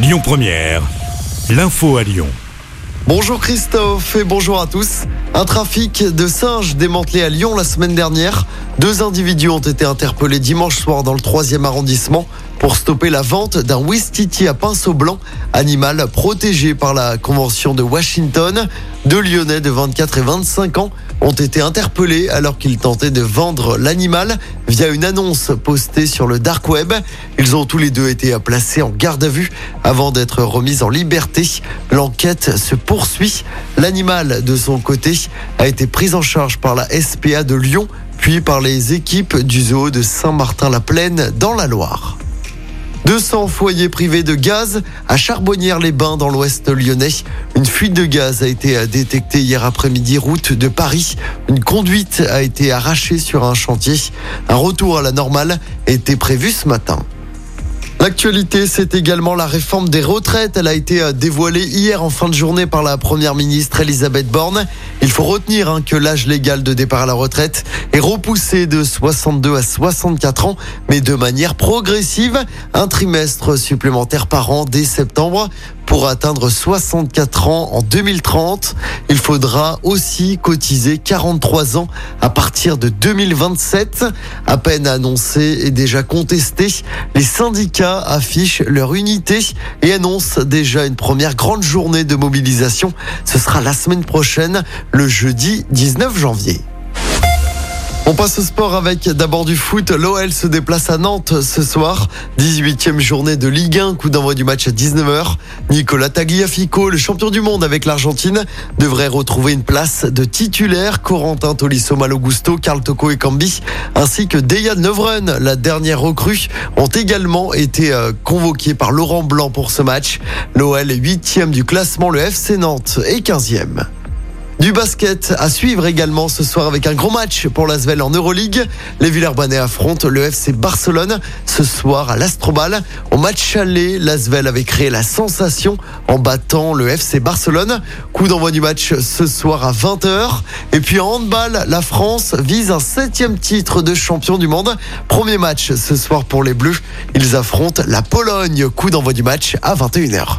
Lyon Première, l'info à Lyon. Bonjour Christophe et bonjour à tous. Un trafic de singes démantelé à Lyon la semaine dernière. Deux individus ont été interpellés dimanche soir dans le 3e arrondissement pour stopper la vente d'un Wistiti à pinceau blanc, animal protégé par la Convention de Washington. Deux Lyonnais de 24 et 25 ans ont été interpellés alors qu'ils tentaient de vendre l'animal via une annonce postée sur le dark web. Ils ont tous les deux été placés en garde à vue avant d'être remis en liberté. L'enquête se poursuit. L'animal, de son côté, a été pris en charge par la SPA de Lyon, puis par les équipes du zoo de Saint-Martin-la-Plaine dans la Loire. 200 foyers privés de gaz à Charbonnières-les-Bains dans l'ouest lyonnais. Une fuite de gaz a été détectée hier après-midi route de Paris. Une conduite a été arrachée sur un chantier. Un retour à la normale était prévu ce matin. L'actualité, c'est également la réforme des retraites. Elle a été euh, dévoilée hier en fin de journée par la première ministre Elisabeth Borne. Il faut retenir hein, que l'âge légal de départ à la retraite est repoussé de 62 à 64 ans, mais de manière progressive. Un trimestre supplémentaire par an dès septembre pour atteindre 64 ans en 2030. Il faudra aussi cotiser 43 ans à partir de 2027. À peine annoncé et déjà contesté, les syndicats affichent leur unité et annoncent déjà une première grande journée de mobilisation. Ce sera la semaine prochaine, le jeudi 19 janvier. On passe au sport avec d'abord du foot. L'OL se déplace à Nantes ce soir. 18e journée de Ligue 1, coup d'envoi du match à 19h. Nicolas Tagliafico, le champion du monde avec l'Argentine, devrait retrouver une place de titulaire. Corentin Tolisso Malogusto, Carl Toko et Cambi, ainsi que Dejan Neuvren, la dernière recrue, ont également été euh, convoqués par Laurent Blanc pour ce match. L'OL est 8e du classement, le FC Nantes est 15e. Du basket à suivre également ce soir avec un gros match pour l'Asvel en Euroleague. Les Villeurbanais affrontent le FC Barcelone ce soir à l'Astrobal. Au match aller, l'Asvel avait créé la sensation en battant le FC Barcelone. Coup d'envoi du match ce soir à 20h. Et puis en handball, la France vise un septième titre de champion du monde. Premier match ce soir pour les Bleus. Ils affrontent la Pologne. Coup d'envoi du match à 21h.